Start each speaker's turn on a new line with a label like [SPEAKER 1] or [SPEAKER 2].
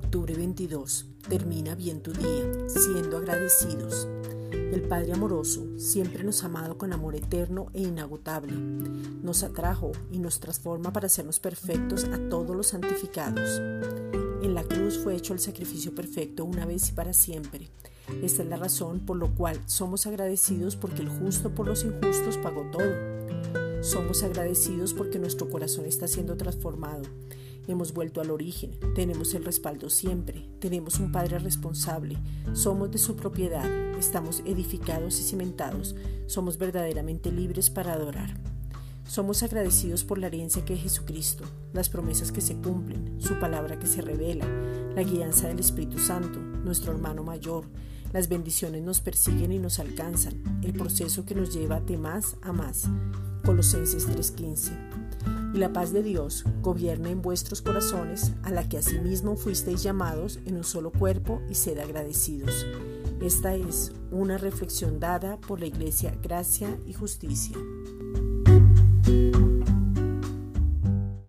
[SPEAKER 1] 22. Termina bien tu día, siendo agradecidos. El Padre amoroso siempre nos ha amado con amor eterno e inagotable. Nos atrajo y nos transforma para hacernos perfectos a todos los santificados. En la cruz fue hecho el sacrificio perfecto una vez y para siempre. Esta es la razón por la cual somos agradecidos porque el justo por los injustos pagó todo. Somos agradecidos porque nuestro corazón está siendo transformado Hemos vuelto al origen, tenemos el respaldo siempre, tenemos un Padre responsable, somos de su propiedad, estamos edificados y cimentados, somos verdaderamente libres para adorar. Somos agradecidos por la herencia que es Jesucristo, las promesas que se cumplen, su palabra que se revela, la guianza del Espíritu Santo, nuestro hermano mayor. Las bendiciones nos persiguen y nos alcanzan, el proceso que nos lleva de más a más. Colosenses 3:15 y la paz de Dios gobierne en vuestros corazones, a la que asimismo fuisteis llamados en un solo cuerpo y sed agradecidos. Esta es una reflexión dada por la Iglesia Gracia y Justicia.